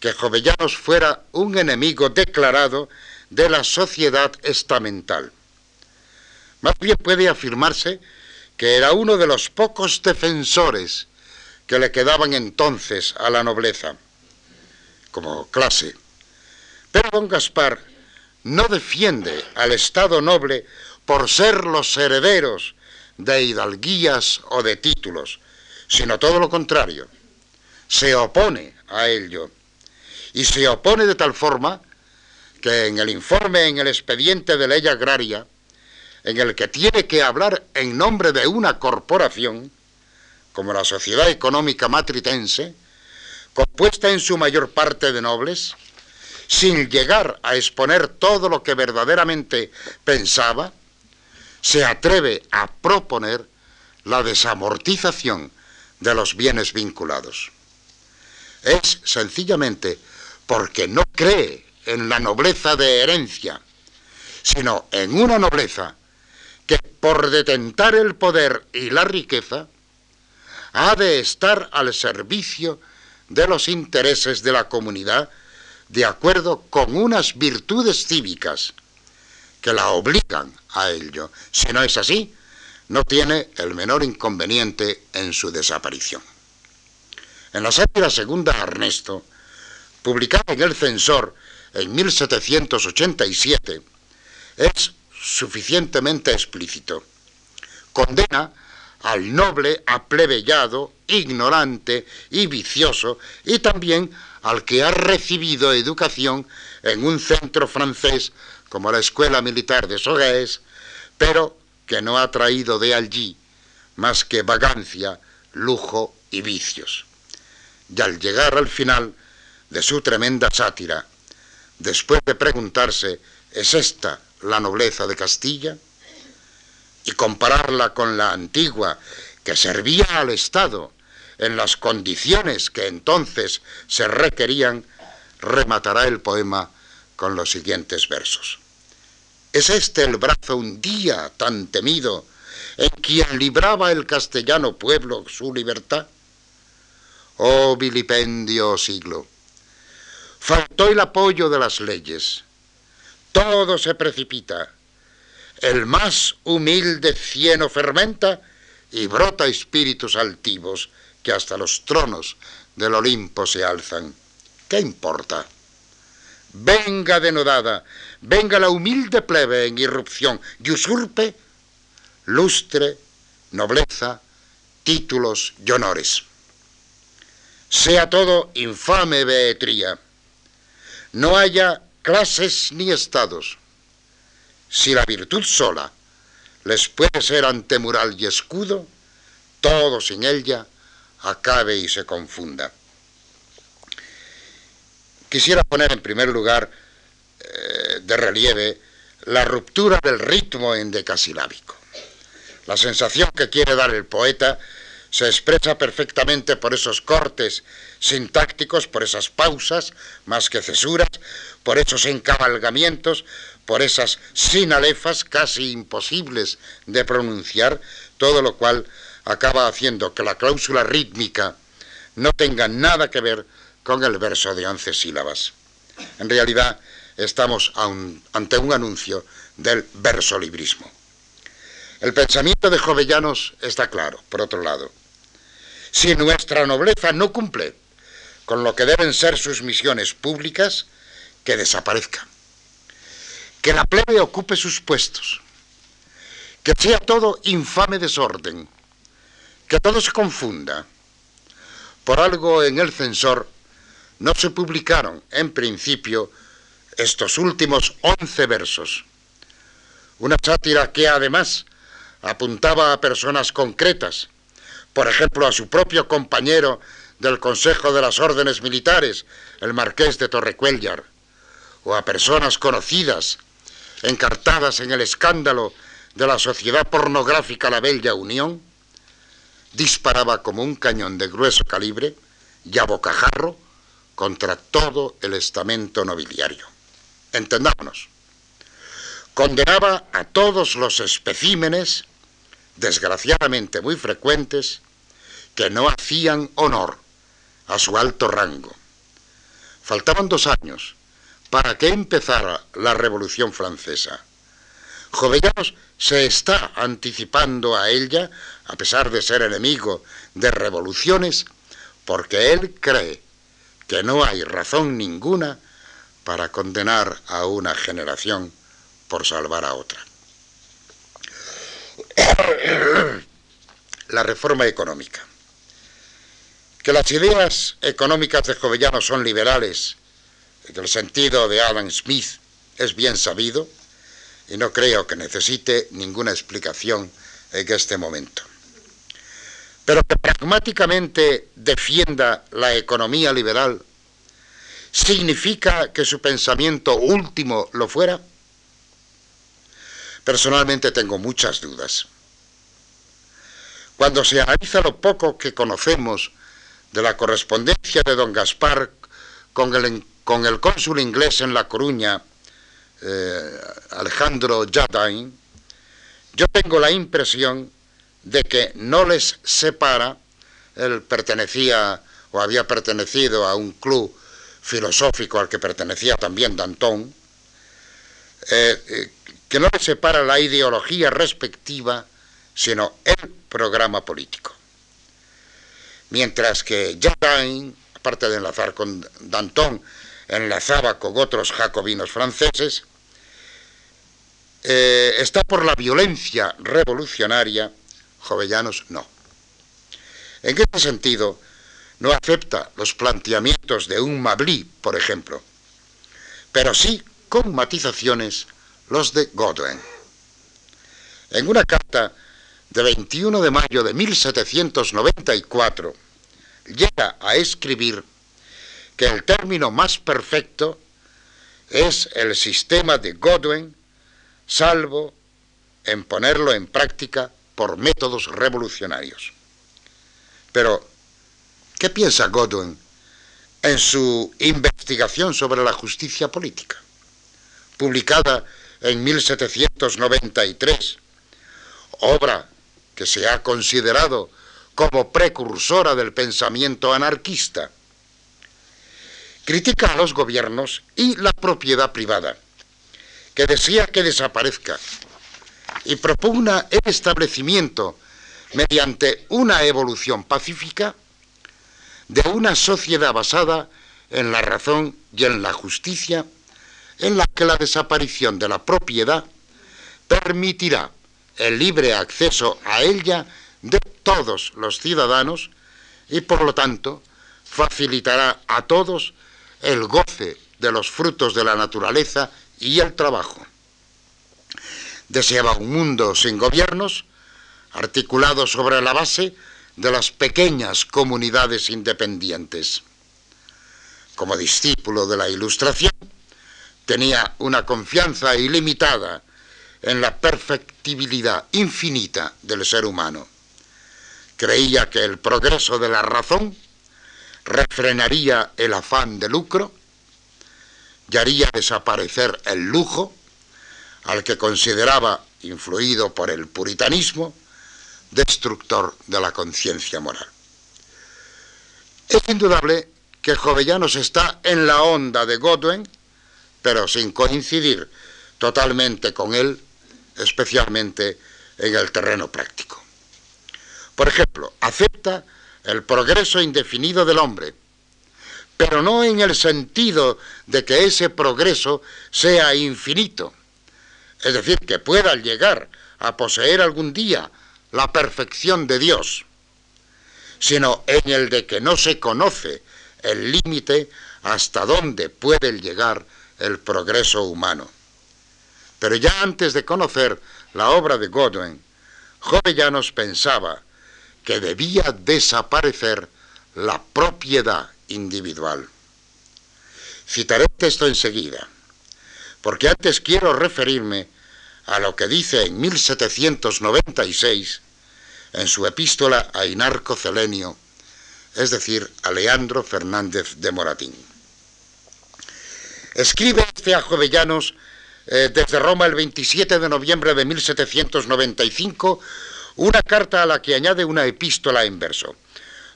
que Jovellanos fuera un enemigo declarado de la sociedad estamental. Más bien puede afirmarse que era uno de los pocos defensores que le quedaban entonces a la nobleza como clase. Pero don Gaspar no defiende al Estado noble por ser los herederos de hidalguías o de títulos, sino todo lo contrario. Se opone a ello. Y se opone de tal forma que en el informe, en el expediente de ley agraria, en el que tiene que hablar en nombre de una corporación, como la Sociedad Económica Matritense, compuesta en su mayor parte de nobles, sin llegar a exponer todo lo que verdaderamente pensaba, se atreve a proponer la desamortización de los bienes vinculados. Es sencillamente porque no cree en la nobleza de herencia, sino en una nobleza que por detentar el poder y la riqueza ha de estar al servicio de los intereses de la comunidad de acuerdo con unas virtudes cívicas que la obligan a ello. Si no es así, no tiene el menor inconveniente en su desaparición. En la sátira segunda Ernesto, publicada en El Censor en 1787, es suficientemente explícito. Condena al noble aplebellado, ignorante y vicioso, y también al que ha recibido educación en un centro francés como la Escuela Militar de Sogaes, pero que no ha traído de allí más que vagancia, lujo y vicios. Y al llegar al final de su tremenda sátira, después de preguntarse, ¿es esta la nobleza de Castilla? Y compararla con la antigua que servía al Estado en las condiciones que entonces se requerían, rematará el poema con los siguientes versos. ¿Es este el brazo un día tan temido en quien libraba el castellano pueblo su libertad? Oh vilipendio siglo, faltó el apoyo de las leyes, todo se precipita, el más humilde cieno fermenta y brota espíritus altivos que hasta los tronos del Olimpo se alzan. ¿Qué importa? Venga denodada, venga la humilde plebe en irrupción y usurpe lustre, nobleza, títulos y honores. Sea todo infame beetría, no haya clases ni estados. Si la virtud sola les puede ser antemural y escudo, todo sin ella acabe y se confunda. Quisiera poner en primer lugar eh, de relieve la ruptura del ritmo endecasilábico. La sensación que quiere dar el poeta se expresa perfectamente por esos cortes sintácticos, por esas pausas más que cesuras, por esos encabalgamientos, por esas sinalefas casi imposibles de pronunciar, todo lo cual acaba haciendo que la cláusula rítmica no tenga nada que ver con el verso de once sílabas. En realidad estamos ante un anuncio del versolibrismo. El pensamiento de Jovellanos está claro, por otro lado. Si nuestra nobleza no cumple con lo que deben ser sus misiones públicas, que desaparezca. Que la plebe ocupe sus puestos. Que sea todo infame desorden que todo se confunda. Por algo en el censor no se publicaron en principio estos últimos once versos. Una sátira que además apuntaba a personas concretas, por ejemplo a su propio compañero del Consejo de las Órdenes Militares, el marqués de Torrecuellar, o a personas conocidas, encartadas en el escándalo de la sociedad pornográfica La Bella Unión, disparaba como un cañón de grueso calibre y a bocajarro contra todo el estamento nobiliario. Entendámonos. Condenaba a todos los especímenes, desgraciadamente muy frecuentes, que no hacían honor a su alto rango. Faltaban dos años para que empezara la Revolución Francesa. Jovellanos se está anticipando a ella, a pesar de ser enemigo de revoluciones, porque él cree que no hay razón ninguna para condenar a una generación por salvar a otra. La reforma económica. Que las ideas económicas de Jovellanos son liberales, en el sentido de Adam Smith, es bien sabido, y no creo que necesite ninguna explicación en este momento. Pero que pragmáticamente defienda la economía liberal, ¿significa que su pensamiento último lo fuera? Personalmente tengo muchas dudas. Cuando se analiza lo poco que conocemos de la correspondencia de don Gaspar con el, con el cónsul inglés en La Coruña, eh, Alejandro Jardine, yo tengo la impresión de que no les separa, él pertenecía o había pertenecido a un club filosófico al que pertenecía también Danton, eh, eh, que no les separa la ideología respectiva, sino el programa político. Mientras que Jardin, aparte de enlazar con Danton, enlazaba con otros jacobinos franceses, eh, está por la violencia revolucionaria, Jovellanos no. En este sentido, no acepta los planteamientos de un Mably, por ejemplo, pero sí con matizaciones los de Godwin. En una carta de 21 de mayo de 1794, llega a escribir que el término más perfecto es el sistema de Godwin, salvo en ponerlo en práctica por métodos revolucionarios. Pero, ¿qué piensa Godwin en su investigación sobre la justicia política, publicada en 1793, obra que se ha considerado como precursora del pensamiento anarquista? Critica a los gobiernos y la propiedad privada, que desea que desaparezca, y propugna el establecimiento, mediante una evolución pacífica, de una sociedad basada en la razón y en la justicia, en la que la desaparición de la propiedad permitirá el libre acceso a ella de todos los ciudadanos y por lo tanto facilitará a todos el goce de los frutos de la naturaleza y el trabajo. Deseaba un mundo sin gobiernos, articulado sobre la base de las pequeñas comunidades independientes. Como discípulo de la Ilustración, tenía una confianza ilimitada en la perfectibilidad infinita del ser humano. Creía que el progreso de la razón refrenaría el afán de lucro y haría desaparecer el lujo al que consideraba, influido por el puritanismo, destructor de la conciencia moral. Es indudable que Jovellanos está en la onda de Godwin, pero sin coincidir totalmente con él, especialmente en el terreno práctico. Por ejemplo, acepta el progreso indefinido del hombre, pero no en el sentido de que ese progreso sea infinito, es decir, que pueda llegar a poseer algún día la perfección de Dios, sino en el de que no se conoce el límite hasta dónde puede llegar el progreso humano. Pero ya antes de conocer la obra de Godwin, Jovellanos pensaba que debía desaparecer la propiedad individual. Citaré esto enseguida, porque antes quiero referirme a lo que dice en 1796 en su epístola a Inarco Celenio, es decir, a Leandro Fernández de Moratín. Escribe este a Jovellanos eh, desde Roma el 27 de noviembre de 1795 una carta a la que añade una epístola en verso.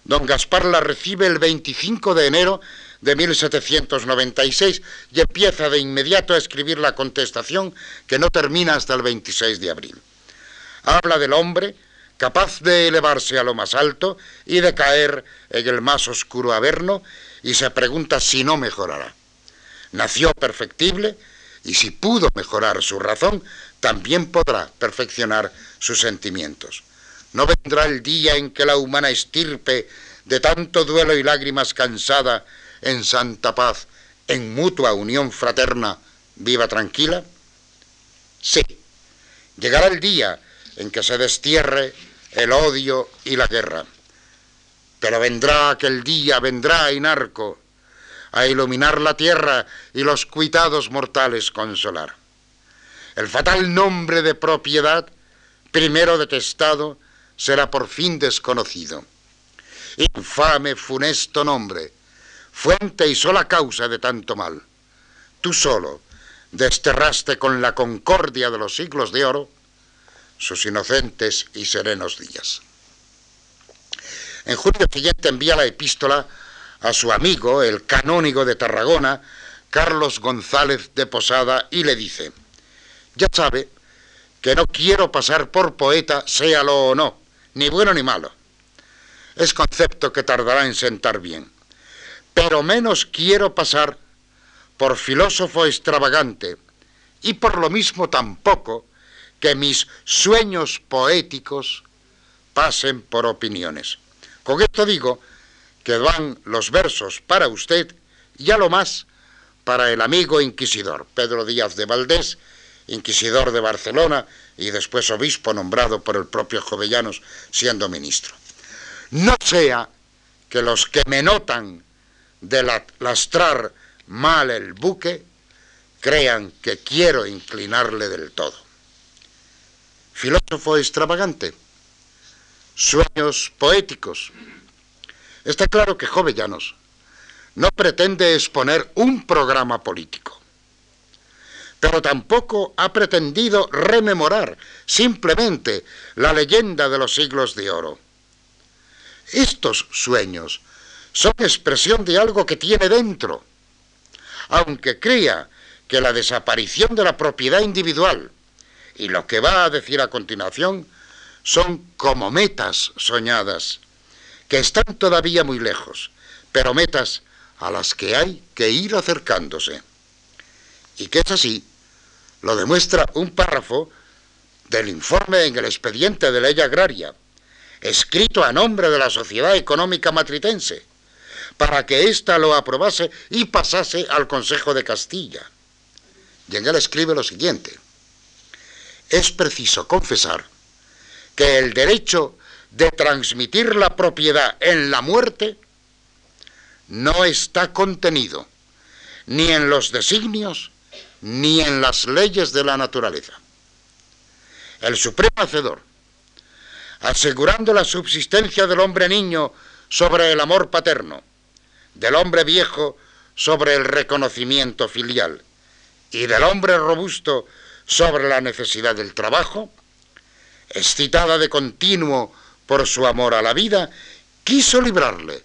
Don Gaspar la recibe el 25 de enero de 1796 y empieza de inmediato a escribir la contestación que no termina hasta el 26 de abril. Habla del hombre capaz de elevarse a lo más alto y de caer en el más oscuro averno y se pregunta si no mejorará. Nació perfectible y si pudo mejorar su razón, también podrá perfeccionar sus sentimientos. No vendrá el día en que la humana estirpe de tanto duelo y lágrimas cansada en santa paz, en mutua unión fraterna, viva tranquila. Sí, llegará el día en que se destierre el odio y la guerra. Pero vendrá aquel día, vendrá Inarco, a iluminar la tierra y los cuitados mortales consolar. El fatal nombre de propiedad, primero detestado, será por fin desconocido. Infame, funesto nombre, fuente y sola causa de tanto mal. Tú solo desterraste con la concordia de los siglos de oro sus inocentes y serenos días. En julio siguiente envía la epístola a su amigo, el canónigo de Tarragona, Carlos González de Posada, y le dice, ya sabe que no quiero pasar por poeta, séalo o no, ni bueno ni malo. Es concepto que tardará en sentar bien. Pero menos quiero pasar por filósofo extravagante, y por lo mismo tampoco que mis sueños poéticos pasen por opiniones. Con esto digo que van los versos para usted y a lo más para el amigo inquisidor, Pedro Díaz de Valdés, inquisidor de Barcelona y después obispo nombrado por el propio Jovellanos siendo ministro. No sea que los que me notan de lastrar mal el buque crean que quiero inclinarle del todo. Filósofo extravagante, sueños poéticos. Está claro que Jovellanos no pretende exponer un programa político, pero tampoco ha pretendido rememorar simplemente la leyenda de los siglos de oro. Estos sueños son expresión de algo que tiene dentro, aunque crea que la desaparición de la propiedad individual y lo que va a decir a continuación son como metas soñadas, que están todavía muy lejos, pero metas a las que hay que ir acercándose. Y que es así, lo demuestra un párrafo del informe en el expediente de ley agraria, escrito a nombre de la Sociedad Económica Matritense, para que ésta lo aprobase y pasase al Consejo de Castilla. Y en él escribe lo siguiente, es preciso confesar que el derecho de transmitir la propiedad en la muerte no está contenido ni en los designios ni en las leyes de la naturaleza. El Supremo Hacedor, asegurando la subsistencia del hombre niño sobre el amor paterno, del hombre viejo sobre el reconocimiento filial y del hombre robusto sobre la necesidad del trabajo, excitada de continuo por su amor a la vida, quiso librarle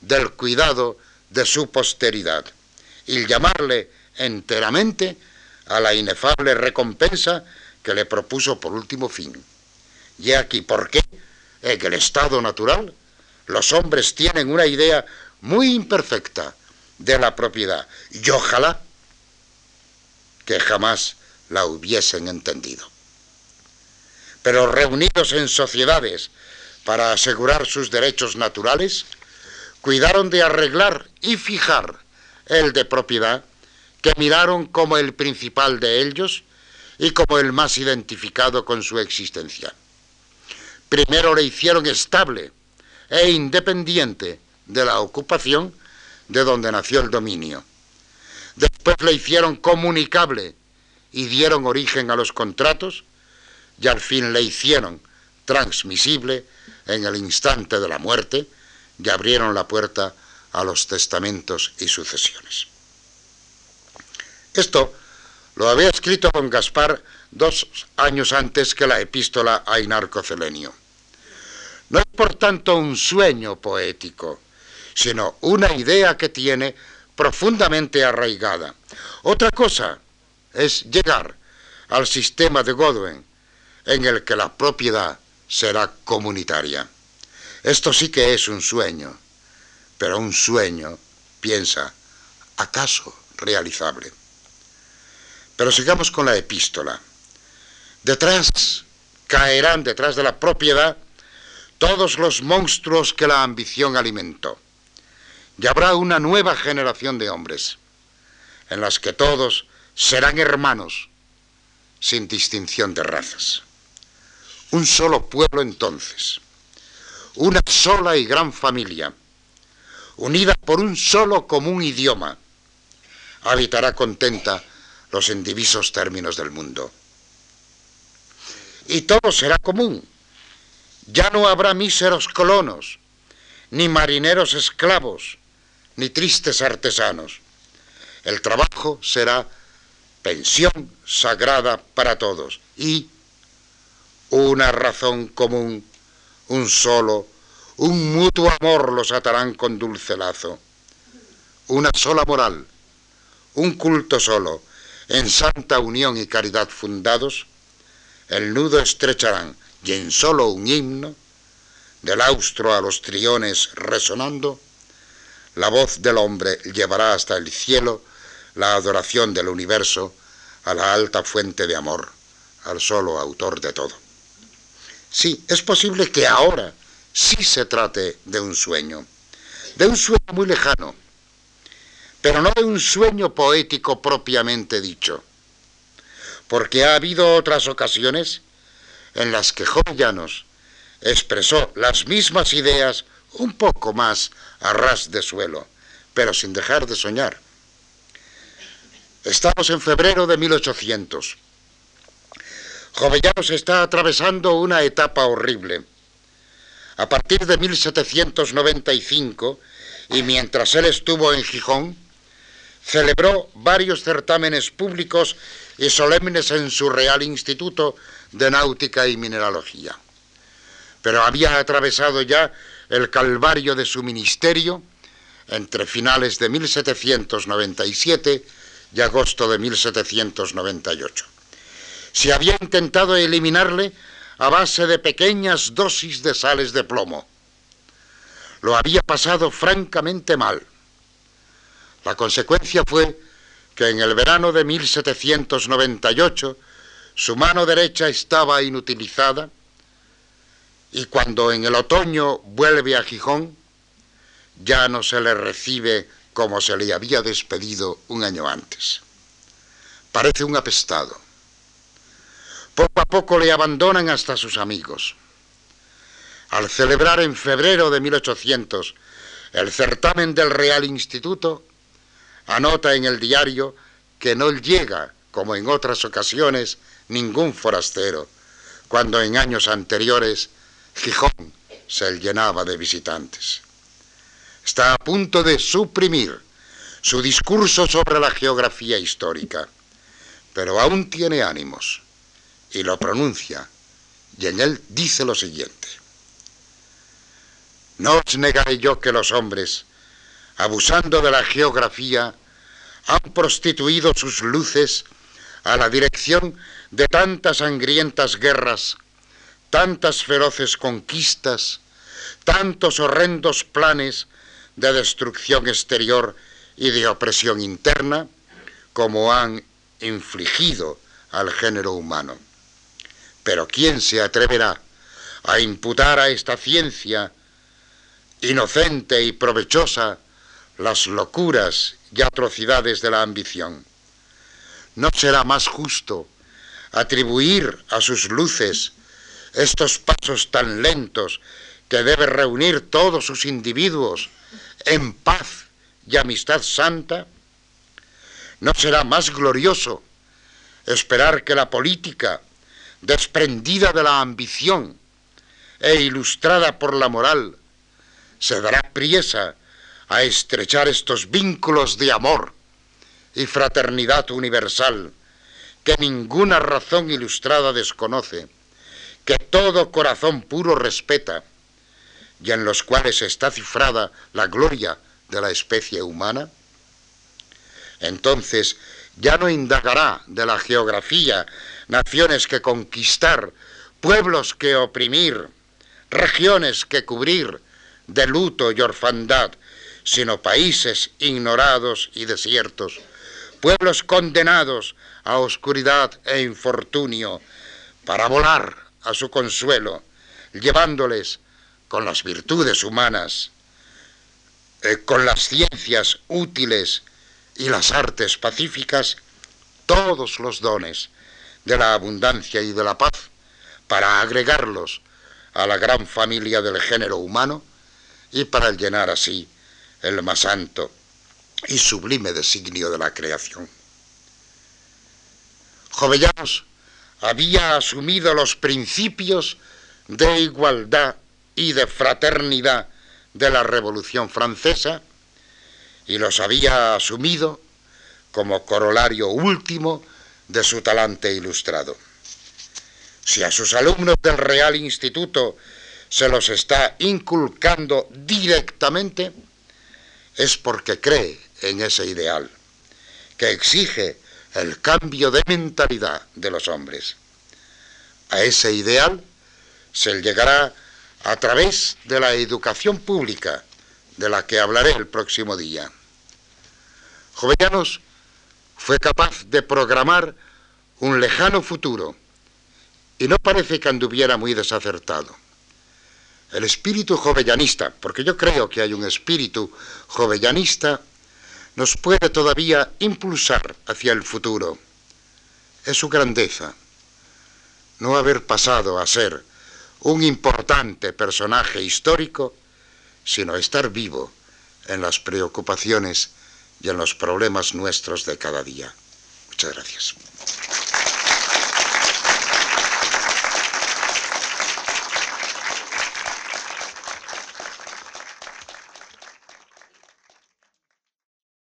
del cuidado de su posteridad y llamarle enteramente a la inefable recompensa que le propuso por último fin. Y aquí por qué en el estado natural los hombres tienen una idea muy imperfecta de la propiedad y ojalá que jamás la hubiesen entendido. Pero reunidos en sociedades para asegurar sus derechos naturales, cuidaron de arreglar y fijar el de propiedad, que miraron como el principal de ellos y como el más identificado con su existencia. Primero le hicieron estable e independiente de la ocupación de donde nació el dominio. Después le hicieron comunicable y dieron origen a los contratos y al fin le hicieron transmisible en el instante de la muerte y abrieron la puerta a los testamentos y sucesiones. Esto lo había escrito don Gaspar dos años antes que la epístola a Inarco Celenio. No es por tanto un sueño poético, sino una idea que tiene profundamente arraigada. Otra cosa es llegar al sistema de Godwin, en el que la propiedad será comunitaria. Esto sí que es un sueño, pero un sueño, piensa, acaso realizable. Pero sigamos con la epístola. Detrás caerán detrás de la propiedad todos los monstruos que la ambición alimentó. Y habrá una nueva generación de hombres, en las que todos serán hermanos, sin distinción de razas. Un solo pueblo entonces, una sola y gran familia, unida por un solo común idioma, habitará contenta los indivisos términos del mundo. Y todo será común. Ya no habrá míseros colonos, ni marineros esclavos, ni tristes artesanos. El trabajo será pensión sagrada para todos y una razón común, un solo, un mutuo amor los atarán con dulce lazo. Una sola moral, un culto solo, en santa unión y caridad fundados, el nudo estrecharán y en solo un himno, del austro a los triones resonando, la voz del hombre llevará hasta el cielo la adoración del universo a la alta fuente de amor, al solo autor de todo. Sí, es posible que ahora sí se trate de un sueño, de un sueño muy lejano, pero no de un sueño poético propiamente dicho, porque ha habido otras ocasiones en las que Jovellanos expresó las mismas ideas un poco más a ras de suelo, pero sin dejar de soñar. Estamos en febrero de 1800. Jovellanos está atravesando una etapa horrible. A partir de 1795, y mientras él estuvo en Gijón, celebró varios certámenes públicos y solemnes en su Real Instituto de Náutica y Mineralogía. Pero había atravesado ya el calvario de su ministerio entre finales de 1797 y agosto de 1798. Se había intentado eliminarle a base de pequeñas dosis de sales de plomo. Lo había pasado francamente mal la consecuencia fue que en el verano de 1798 su mano derecha estaba inutilizada y cuando en el otoño vuelve a Gijón ya no se le recibe como se le había despedido un año antes. Parece un apestado. Poco a poco le abandonan hasta sus amigos. Al celebrar en febrero de 1800 el certamen del Real Instituto, anota en el diario que no llega, como en otras ocasiones, ningún forastero, cuando en años anteriores Gijón se llenaba de visitantes. Está a punto de suprimir su discurso sobre la geografía histórica, pero aún tiene ánimos y lo pronuncia, y en él dice lo siguiente. No os negaré yo que los hombres, abusando de la geografía, han prostituido sus luces a la dirección de tantas sangrientas guerras, tantas feroces conquistas, tantos horrendos planes de destrucción exterior y de opresión interna, como han infligido al género humano. Pero ¿quién se atreverá a imputar a esta ciencia inocente y provechosa las locuras y atrocidades de la ambición. ¿No será más justo atribuir a sus luces estos pasos tan lentos que debe reunir todos sus individuos en paz y amistad santa? ¿No será más glorioso esperar que la política, desprendida de la ambición e ilustrada por la moral, se dará priesa a estrechar estos vínculos de amor y fraternidad universal que ninguna razón ilustrada desconoce, que todo corazón puro respeta y en los cuales está cifrada la gloria de la especie humana? Entonces ya no indagará de la geografía naciones que conquistar, pueblos que oprimir, regiones que cubrir de luto y orfandad, sino países ignorados y desiertos, pueblos condenados a oscuridad e infortunio, para volar a su consuelo, llevándoles con las virtudes humanas, eh, con las ciencias útiles y las artes pacíficas, todos los dones de la abundancia y de la paz para agregarlos a la gran familia del género humano y para llenar así el más santo y sublime designio de la creación. Jovellanos había asumido los principios de igualdad y de fraternidad de la Revolución Francesa y los había asumido como corolario último de su talante ilustrado. Si a sus alumnos del Real Instituto se los está inculcando directamente, es porque cree en ese ideal, que exige el cambio de mentalidad de los hombres. A ese ideal se llegará a través de la educación pública, de la que hablaré el próximo día. Jovellanos fue capaz de programar un lejano futuro y no parece que anduviera muy desacertado. El espíritu jovellanista, porque yo creo que hay un espíritu jovellanista, nos puede todavía impulsar hacia el futuro. Es su grandeza no haber pasado a ser un importante personaje histórico, sino estar vivo en las preocupaciones y en los problemas nuestros de cada día. Muchas gracias.